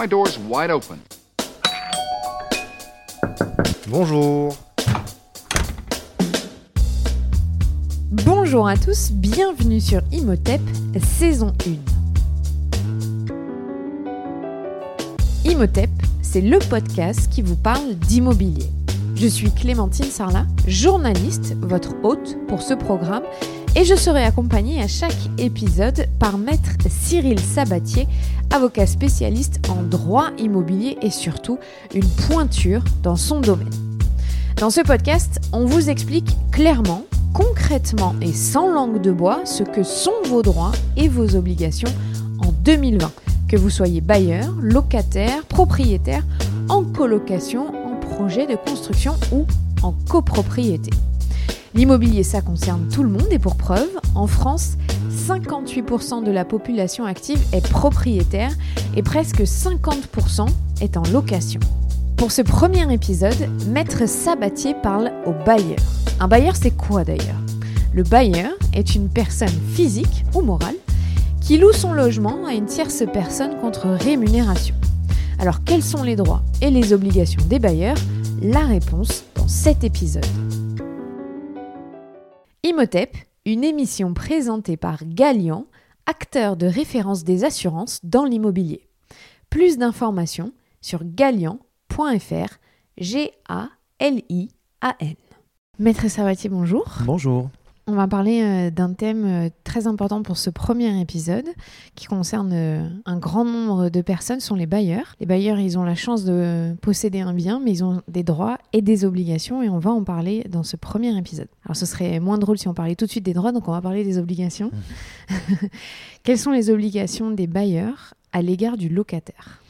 My door's wide open. Bonjour. Bonjour à tous, bienvenue sur Imhotep, saison 1. Imhotep, c'est le podcast qui vous parle d'immobilier. Je suis Clémentine Sarlat, journaliste, votre hôte pour ce programme, et je serai accompagnée à chaque épisode par maître Cyril Sabatier, avocat spécialiste en droit immobilier et surtout une pointure dans son domaine. Dans ce podcast, on vous explique clairement, concrètement et sans langue de bois ce que sont vos droits et vos obligations en 2020, que vous soyez bailleur, locataire, propriétaire, en colocation, en projet de construction ou en copropriété. L'immobilier, ça concerne tout le monde et pour preuve, en France, 58% de la population active est propriétaire et presque 50% est en location. Pour ce premier épisode, Maître Sabatier parle au bailleur. Un bailleur, c'est quoi d'ailleurs? Le bailleur est une personne physique ou morale qui loue son logement à une tierce personne contre rémunération. Alors quels sont les droits et les obligations des bailleurs? La réponse dans cet épisode. Imhotep, une émission présentée par Galian, acteur de référence des assurances dans l'immobilier. Plus d'informations sur galian.fr, G-A-L-I-A-N. Maître Sabatier, bonjour. Bonjour. On va parler euh, d'un thème euh, très important pour ce premier épisode qui concerne euh, un grand nombre de personnes, sont les bailleurs. Les bailleurs, ils ont la chance de posséder un bien, mais ils ont des droits et des obligations et on va en parler dans ce premier épisode. Alors ce serait moins drôle si on parlait tout de suite des droits, donc on va parler des obligations. Quelles sont les obligations des bailleurs à l'égard du locataire?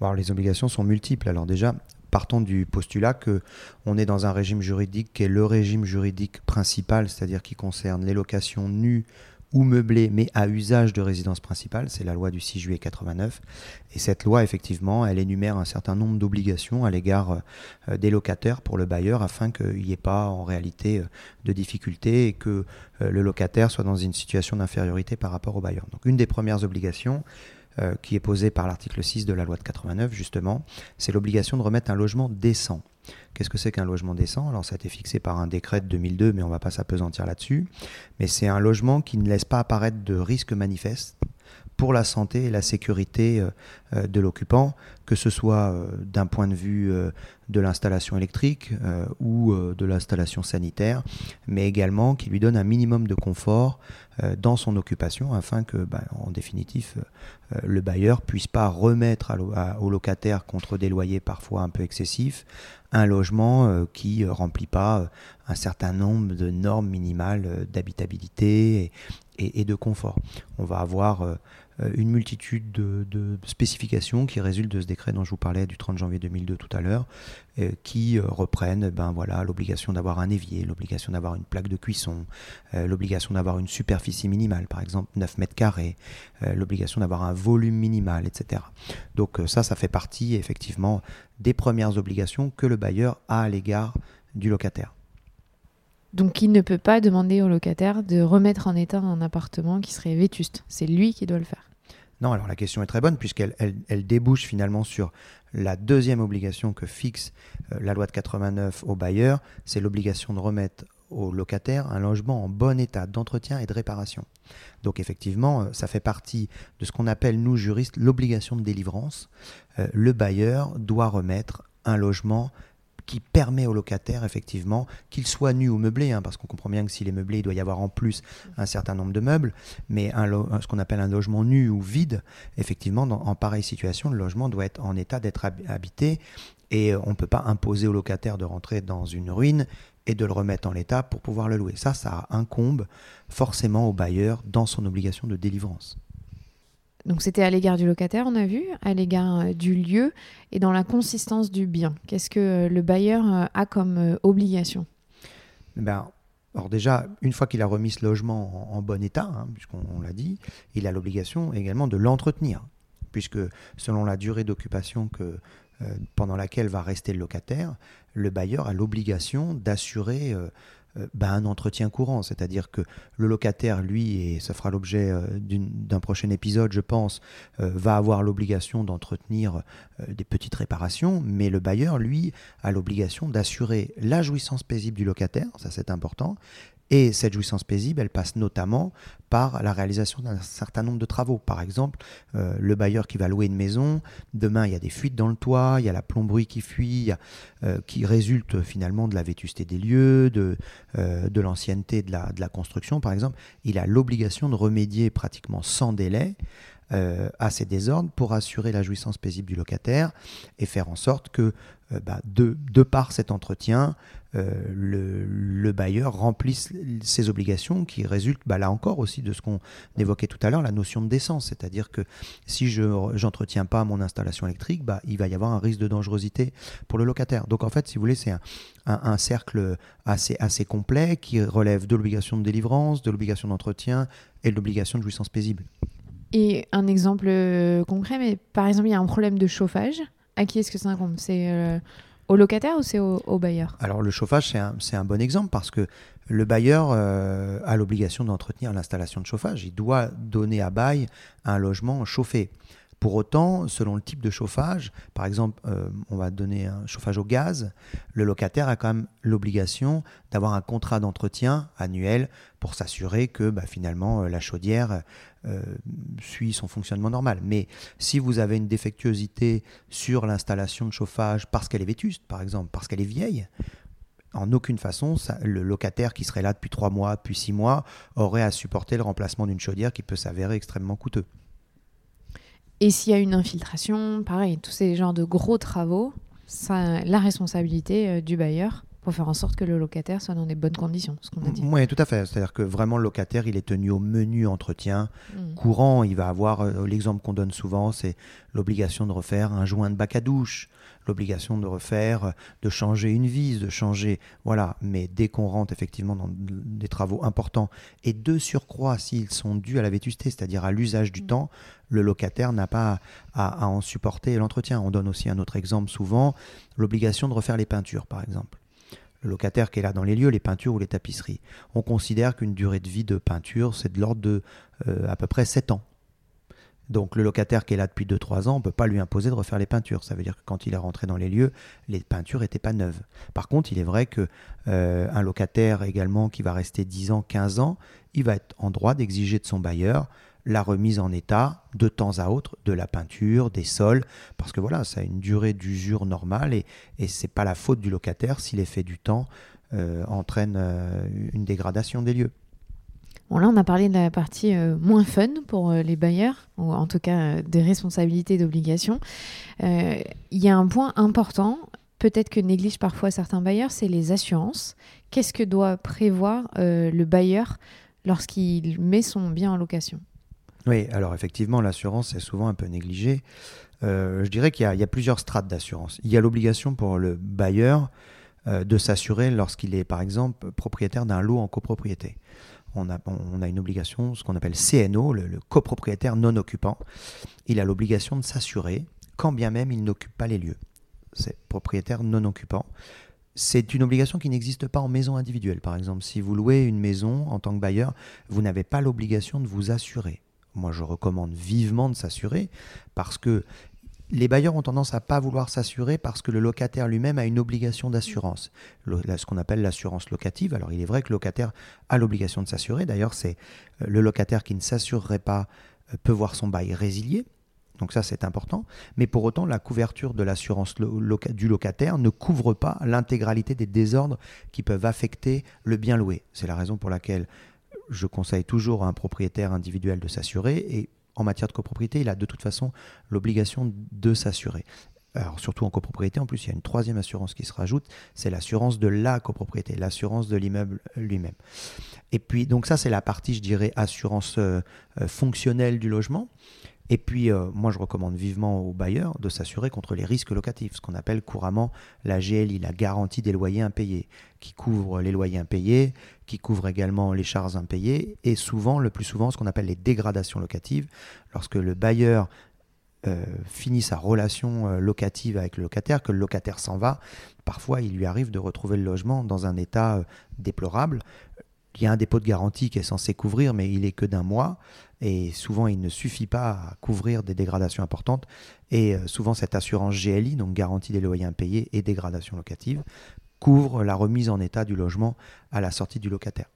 Alors, les obligations sont multiples. Alors déjà, partons du postulat que on est dans un régime juridique qui est le régime juridique principal, c'est-à-dire qui concerne les locations nues ou meublées, mais à usage de résidence principale. C'est la loi du 6 juillet 89. Et cette loi, effectivement, elle énumère un certain nombre d'obligations à l'égard euh, des locataires pour le bailleur afin qu'il n'y ait pas en réalité euh, de difficultés et que euh, le locataire soit dans une situation d'infériorité par rapport au bailleur. Donc une des premières obligations, euh, qui est posée par l'article 6 de la loi de 89, justement, c'est l'obligation de remettre un logement décent. Qu'est-ce que c'est qu'un logement décent? Alors ça a été fixé par un décret de 2002, mais on ne va pas s'apesantir là-dessus. Mais c'est un logement qui ne laisse pas apparaître de risque manifeste pour la santé et la sécurité euh, euh, de l'occupant, que ce soit d'un point de vue de l'installation électrique ou de l'installation sanitaire, mais également qui lui donne un minimum de confort dans son occupation afin que, bah, en définitive, le bailleur puisse pas remettre au locataire contre des loyers parfois un peu excessifs un logement qui remplit pas un certain nombre de normes minimales d'habitabilité et, de confort. On va avoir une multitude de, spécifications qui résultent de ce décret dont je vous parlais du 30 janvier 2002 tout à l'heure, qui reprennent ben voilà l'obligation d'avoir un évier, l'obligation d'avoir une plaque de cuisson, l'obligation d'avoir une superficie minimale, par exemple 9 mètres carrés, l'obligation d'avoir un volume minimal, etc. Donc ça, ça fait partie effectivement des premières obligations que le bailleur a à l'égard du locataire. Donc il ne peut pas demander au locataire de remettre en état un appartement qui serait vétuste. C'est lui qui doit le faire. Non, alors la question est très bonne puisqu'elle elle, débouche finalement sur la deuxième obligation que fixe euh, la loi de 89 au bailleur, c'est l'obligation de remettre au locataire un logement en bon état d'entretien et de réparation. Donc effectivement, euh, ça fait partie de ce qu'on appelle, nous juristes, l'obligation de délivrance. Euh, le bailleur doit remettre un logement qui permet au locataire, effectivement, qu'il soit nu ou meublé, hein, parce qu'on comprend bien que s'il est meublé, il doit y avoir en plus un certain nombre de meubles, mais ce qu'on appelle un logement nu ou vide, effectivement, en pareille situation, le logement doit être en état d'être habité, et on ne peut pas imposer au locataire de rentrer dans une ruine et de le remettre en l'état pour pouvoir le louer. Ça, ça incombe forcément au bailleur dans son obligation de délivrance. Donc c'était à l'égard du locataire, on a vu, à l'égard euh, du lieu et dans la consistance du bien. Qu'est-ce que euh, le bailleur euh, a comme obligation? Ben, Alors déjà, une fois qu'il a remis ce logement en, bon état, hein, puisqu'on l'a dit, il a l'obligation également de l'entretenir, puisque selon la durée d'occupation pendant laquelle va rester le locataire, le bailleur a l'obligation d'assurer bah, un entretien courant, c'est-à-dire que le locataire, lui, et ça fera l'objet euh, d'un prochain épisode, je pense, euh, va avoir l'obligation d'entretenir des petites réparations, mais le bailleur, lui, a l'obligation d'assurer la jouissance paisible du locataire, ça c'est important, et cette jouissance paisible, elle passe notamment par la réalisation d'un certain nombre de travaux. Par exemple, euh, le bailleur qui va louer une maison, demain il y a des fuites dans le toit, il y a la plomberie qui fuit, euh, qui résulte finalement de la vétusté des lieux, de, euh, l'ancienneté de la, de la construction par exemple. Il a l'obligation de remédier pratiquement sans délai à ces désordres pour assurer la jouissance paisible du locataire et faire en sorte que bah, de, de, par cet entretien, euh, le, bailleur remplisse ses obligations qui résultent bah, là encore aussi de ce qu'on évoquait tout à l'heure, la notion de décence. C'est-à-dire que si je n'entretiens pas mon installation électrique, bah, il va y avoir un risque de dangerosité pour le locataire. Donc en fait, si vous voulez, c'est un, cercle assez, assez complet qui relève de l'obligation de délivrance, de l'obligation d'entretien et de l'obligation de jouissance paisible. Et un exemple euh, concret, mais par exemple, il y a un problème de chauffage. À qui est-ce que ça incombe? C'est euh, au locataire ou c'est au, bailleur? Alors le chauffage, c'est un, bon exemple parce que le bailleur euh, a l'obligation d'entretenir l'installation de chauffage. Il doit donner à bail un logement chauffé. Pour autant, selon le type de chauffage, par exemple, euh, on va donner un chauffage au gaz, le locataire a quand même l'obligation d'avoir un contrat d'entretien annuel pour s'assurer que bah, finalement euh, la chaudière euh, suit son fonctionnement normal. Mais si vous avez une défectuosité sur l'installation de chauffage parce qu'elle est vétuste, par exemple, parce qu'elle est vieille, en aucune façon, le locataire qui serait là depuis trois mois, depuis six mois, aurait à supporter le remplacement d'une chaudière qui peut s'avérer extrêmement coûteux. Et s'il y a une infiltration, pareil, tous ces genres de gros travaux, ça, la responsabilité euh, du bailleur pour faire en sorte que le locataire soit dans des bonnes conditions, ce qu'on a dit. Oui, tout à fait. C'est-à-dire que vraiment le locataire, il est tenu au menu entretien hmm. courant. Il va avoir, euh, l'exemple qu'on donne souvent, c'est l'obligation de refaire un joint de bac à douche, l'obligation de refaire, de changer une vis, de changer, voilà. Mais dès qu'on rentre effectivement dans des travaux importants et de surcroît s'ils sont dus à la vétusté, c'est-à-dire à, l'usage du hmm. temps, le locataire n'a pas à en supporter l'entretien. On donne aussi un autre exemple souvent, l'obligation de refaire les peintures, par exemple le locataire qui est là dans les lieux, les peintures ou les tapisseries. On considère qu'une durée de vie de peinture, c'est de l'ordre de euh, à peu près 7 ans. Donc le locataire qui est là depuis 2-3 ans, on ne peut pas lui imposer de refaire les peintures. Ça veut dire que quand il est rentré dans les lieux, les peintures n'étaient pas neuves. Par contre, il est vrai que euh, locataire également qui va rester 10 ans, 15 ans, il va être en droit d'exiger de son bailleur la remise en état de temps à autre de la peinture, des sols, parce que voilà, ça a une durée d'usure normale et, et c'est pas la faute du locataire si l'effet du temps euh, entraîne euh, une dégradation des lieux. Bon, là, on a parlé de la partie euh, moins fun pour les bailleurs, ou en tout cas des responsabilités et d'obligations. Il y a un point important, peut-être que néglige parfois certains bailleurs, c'est les assurances. Qu'est-ce que doit prévoir le bailleur lorsqu'il met son bien en location? Oui, alors effectivement, l'assurance est souvent un peu négligée. Euh, je dirais qu'il y, a plusieurs strates d'assurance. Il y a l'obligation pour le bailleur euh, de s'assurer lorsqu'il est, par exemple, propriétaire d'un lot en copropriété. On a, une obligation, ce qu'on appelle CNO, le, le copropriétaire non occupant. Il a l'obligation de s'assurer, quand bien même il n'occupe pas les lieux. C'est propriétaire non occupant. C'est une obligation qui n'existe pas en maison individuelle. Par exemple, si vous louez une maison en tant que bailleur, vous n'avez pas l'obligation de vous assurer moi je recommande vivement de s'assurer parce que les bailleurs ont tendance à pas vouloir s'assurer parce que le locataire lui-même a une obligation d'assurance, ce qu'on appelle l'assurance locative. Alors il est vrai que le locataire a l'obligation de s'assurer. D'ailleurs, c'est euh, le locataire qui ne s'assurerait pas euh, peut voir son bail résilié. Donc ça, c'est important. Mais pour autant, la couverture de l'assurance du locataire ne couvre pas l'intégralité des désordres qui peuvent affecter le bien loué. C'est la raison pour laquelle je conseille toujours à un propriétaire individuel de s'assurer et en matière de copropriété, il a de toute façon l'obligation de s'assurer. Alors surtout en copropriété, en plus il y a une troisième assurance qui se rajoute, c'est l'assurance de la copropriété, l'assurance de l'immeuble lui-même. Et puis donc ça c'est la partie, je dirais, assurance euh, euh, fonctionnelle du logement. Et puis, euh, moi, je recommande vivement aux bailleurs de s'assurer contre les risques locatifs, ce qu'on appelle couramment la GLI, la garantie des loyers impayés, qui couvre les loyers impayés, qui couvre également les charges impayées, et souvent, le plus souvent, ce qu'on appelle les dégradations locatives, lorsque le bailleur finit sa relation locative avec le locataire, que le locataire s'en va, parfois il lui arrive de retrouver le logement dans un état déplorable. Il y a un dépôt de garantie qui est censé couvrir, mais il est que d'un mois. Et souvent, il ne suffit pas à couvrir des dégradations importantes. Et souvent, cette assurance GLI, donc garantie des loyers impayés et dégradation locative, couvre la remise en état du logement à la sortie du locataire.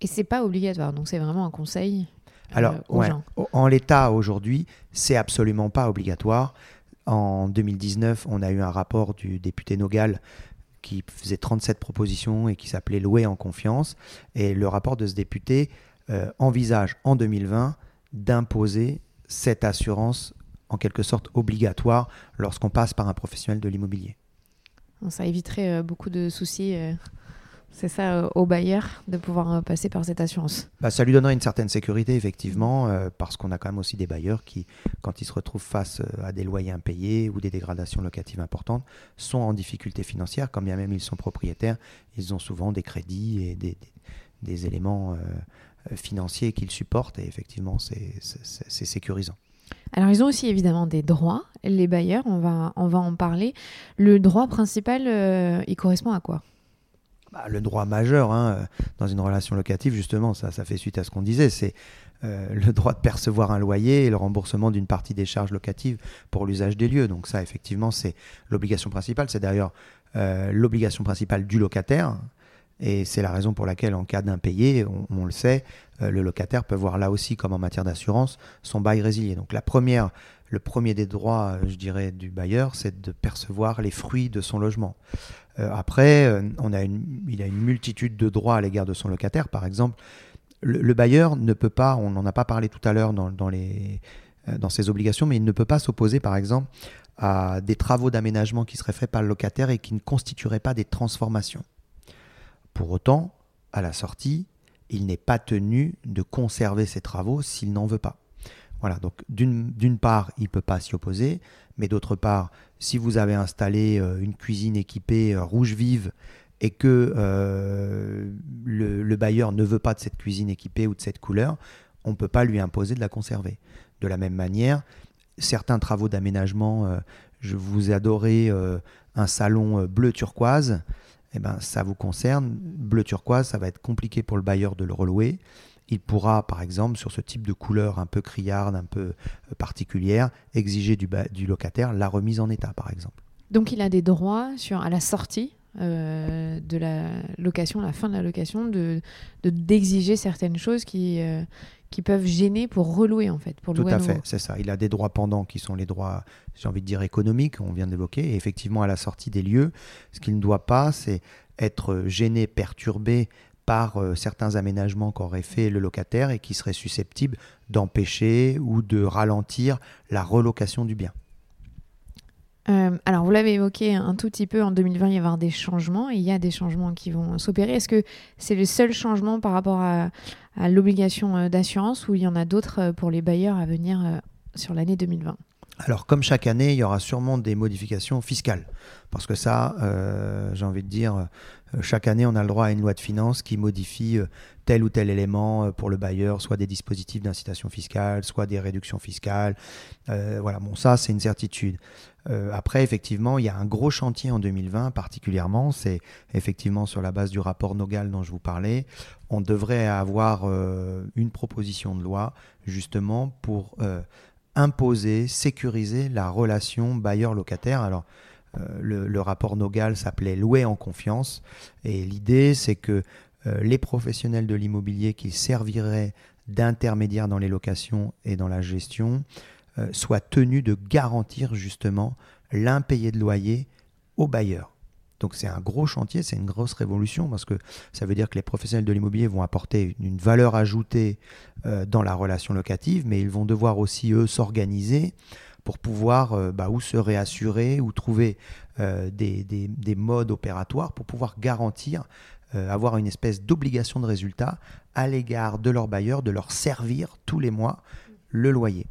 Et c'est pas obligatoire, donc c'est vraiment un conseil. Euh, Alors, en l'état aujourd'hui, c'est absolument pas obligatoire. En 2019, on a eu un rapport du député Nogal qui faisait 37 propositions et qui s'appelait Louer en confiance. Et le rapport de ce député euh, envisage en 2020 d'imposer cette assurance en quelque sorte obligatoire lorsqu'on passe par un professionnel de l'immobilier. Ça éviterait euh, beaucoup de soucis c'est ça euh, au bailleur de pouvoir euh, passer par cette assurance bah, Ça lui donnerait une certaine sécurité, effectivement, euh, parce qu'on a quand même aussi des bailleurs qui, quand ils se retrouvent face à des loyers impayés ou des dégradations locatives importantes, sont en difficulté financière, quand bien même ils sont propriétaires, ils ont souvent des crédits et des, des, éléments financiers qu'ils supportent, et effectivement, c'est sécurisant. Alors, ils ont aussi évidemment des droits, les bailleurs, on va, on va en parler. Le droit principal, il correspond à quoi? Bah, le droit majeur hein, euh, dans une relation locative, justement, ça, fait suite à ce qu'on disait, c'est euh, le droit de percevoir un loyer et le remboursement d'une partie des charges locatives pour l'usage des lieux. Donc ça, effectivement, c'est l'obligation principale. C'est d'ailleurs euh, l'obligation principale du locataire. Et c'est la raison pour laquelle, en cas d'impayé, on, le sait, le locataire peut voir là aussi, comme en matière d'assurance, son bail résilié. Donc la première, le premier des droits, je dirais, du bailleur, c'est de percevoir les fruits de son logement. Euh, après, euh, on a une, il a une multitude de droits à l'égard de son locataire. Par exemple, le, bailleur ne peut pas, on n'en a pas parlé tout à l'heure dans, euh, dans ses obligations, mais il ne peut pas s'opposer, par exemple, à des travaux d'aménagement qui seraient faits par le locataire et qui ne constitueraient pas des transformations. Pour autant, à la sortie, il n'est pas tenu de conserver ces travaux s'il n'en veut pas. Voilà, donc d'une part, il ne peut pas s'y opposer, mais d'autre part, si vous avez installé euh, une cuisine équipée euh, rouge vive et que euh, le, bailleur ne veut pas de cette cuisine équipée ou de cette couleur, on ne peut pas lui imposer de la conserver. De la même manière, certains travaux d'aménagement, je vous ai adoré un salon bleu turquoise, eh ben, ça vous concerne. Bleu turquoise, ça va être compliqué pour le bailleur de le relouer il pourra, par exemple, sur ce type de couleur un peu criarde, un peu euh, particulière, exiger du, locataire la remise en état, par exemple. Donc il a des droits sur, à la sortie euh, de la location, la fin de la location, de d'exiger certaines choses qui, euh, qui peuvent gêner pour relouer en fait. Pour Tout à, fait, c'est ça. Il a des droits pendants qui sont les droits, j'ai envie de dire économiques, on vient d'évoquer. Et effectivement, à la sortie des lieux, ce qu'il ne doit pas, c'est être gêné, perturbé par euh, certains aménagements qu'aurait fait le locataire et qui seraient susceptibles d'empêcher ou de ralentir la relocation du bien. Euh, alors, vous l'avez évoqué un tout petit peu, en 2020, il y avoir des changements, et il y a des changements qui vont s'opérer. Est-ce que c'est le seul changement par rapport à, l'obligation euh, d'assurance ou il y en a d'autres pour les bailleurs à venir sur l'année 2020 alors, comme chaque année, il y aura sûrement des modifications fiscales. Parce que ça, j'ai envie de dire, euh, chaque année, on a le droit à une loi de finances qui modifie euh, tel ou tel élément euh, pour le bailleur, soit des dispositifs d'incitation fiscale, soit des réductions fiscales. voilà, bon, ça, c'est une certitude. après, effectivement, il y a un gros chantier en 2020 particulièrement, c'est effectivement sur la base du rapport Nogal dont je vous parlais, on devrait avoir une proposition de loi justement pour imposer, sécuriser la relation bailleur-locataire. Alors, euh, le, rapport Nogal s'appelait Louer en confiance. Et l'idée, c'est que euh, les professionnels de l'immobilier qui serviraient d'intermédiaires dans les locations et dans la gestion euh, soient tenus de garantir justement l'impayé de loyer aux bailleurs. Donc c'est un gros chantier, c'est une grosse révolution parce que ça veut dire que les professionnels de l'immobilier vont apporter une valeur ajoutée dans la relation locative, mais ils vont devoir aussi, eux, s'organiser pour pouvoir euh, bah, ou se réassurer ou trouver euh, des, des, modes opératoires pour pouvoir garantir, euh, avoir une espèce d'obligation de résultat à l'égard de leurs bailleurs, de leur servir tous les mois le loyer.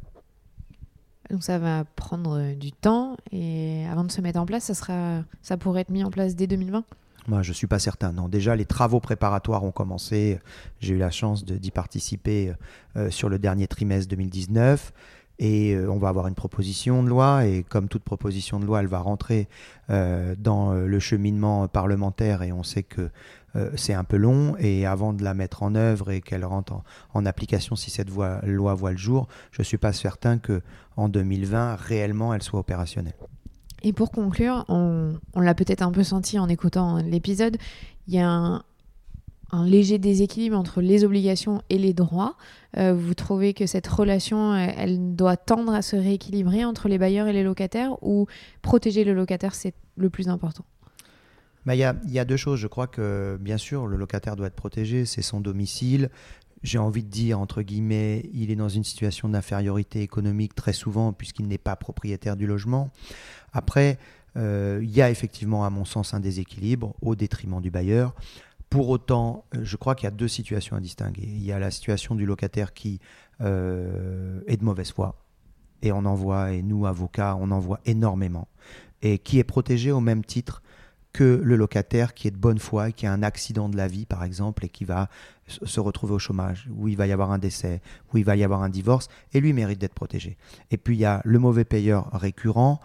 Donc ça va prendre du temps et avant de se mettre en place, ça, sera, ça pourrait être mis en place dès 2020 moi, je ne suis pas certain. Non, déjà, les travaux préparatoires ont commencé. J'ai eu la chance d'y participer sur le dernier trimestre 2019. Et on va avoir une proposition de loi, et comme toute proposition de loi, elle va rentrer dans le cheminement parlementaire, et on sait que c'est un peu long, et avant de la mettre en œuvre et qu'elle rentre en, application, si cette loi voit le jour, je ne suis pas certain qu'en 2020, réellement, elle soit opérationnelle. Et pour conclure, on, l'a peut-être un peu senti en écoutant l'épisode, il y a un, léger déséquilibre entre les obligations et les droits. Euh, vous trouvez que cette relation, elle doit tendre à se rééquilibrer entre les bailleurs et les locataires ou protéger le locataire, c'est le plus important? Bah, il y, y, a deux choses. Je crois que, bien sûr, le locataire doit être protégé, c'est son domicile, j'ai envie de dire, entre guillemets, il est dans une situation d'infériorité économique très souvent puisqu'il n'est pas propriétaire du logement. Après, euh, il y a effectivement, à mon sens, un déséquilibre au détriment du bailleur. Pour autant, euh, je crois qu'il y a deux situations à distinguer. Il y a la situation du locataire qui euh, est de mauvaise foi, et on en voit, et nous, avocats, on en voit énormément, et qui est protégé au même titre que le locataire qui est de bonne foi qui a un accident de la vie, par exemple, et qui va se retrouver au chômage, où il va y avoir un décès, où il va y avoir un divorce, et lui mérite d'être protégé. Et puis il y a le mauvais payeur récurrent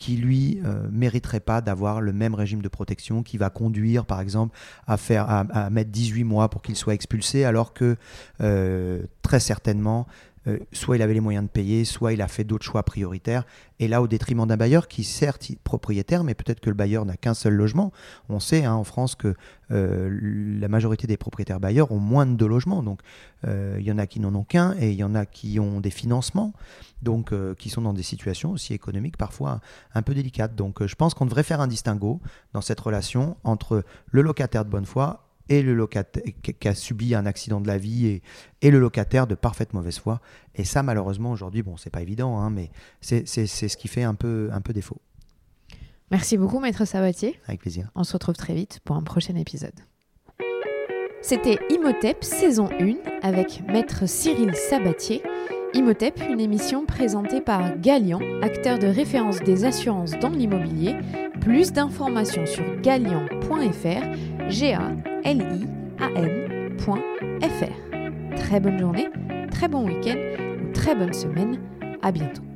qui lui euh, mériterait pas d'avoir le même régime de protection, qui va conduire par exemple à faire à, mettre 18 mois pour qu'il soit expulsé, alors que euh, très certainement euh, soit il avait les moyens de payer, soit il a fait d'autres choix prioritaires. Et là, au détriment d'un bailleur qui, certes, est propriétaire, mais peut-être que le bailleur n'a qu'un seul logement. On sait hein, en France que euh, la majorité des propriétaires bailleurs ont moins de deux logements. Donc, euh, il y en a qui n'en ont qu'un et il y en a qui ont des financements, donc qui sont dans des situations aussi économiques parfois un peu délicates. Donc, je pense qu'on devrait faire un distinguo dans cette relation entre le locataire de bonne foi et le locataire qui a subi un accident de la vie et, et le locataire de parfaite mauvaise foi. Et ça, malheureusement, aujourd'hui, bon, c'est pas évident, hein, mais c'est ce qui fait un peu, un peu défaut. Merci beaucoup, Maître Sabatier. Avec plaisir. On se retrouve très vite pour un prochain épisode. C'était Imhotep saison 1 avec Maître Cyril Sabatier. Imhotep, une émission présentée par Galian, acteur de référence des assurances dans l'immobilier. Plus d'informations sur galian.fr, g a l i a n.fr. Très bonne journée, très bon week-end ou très bonne semaine. À bientôt.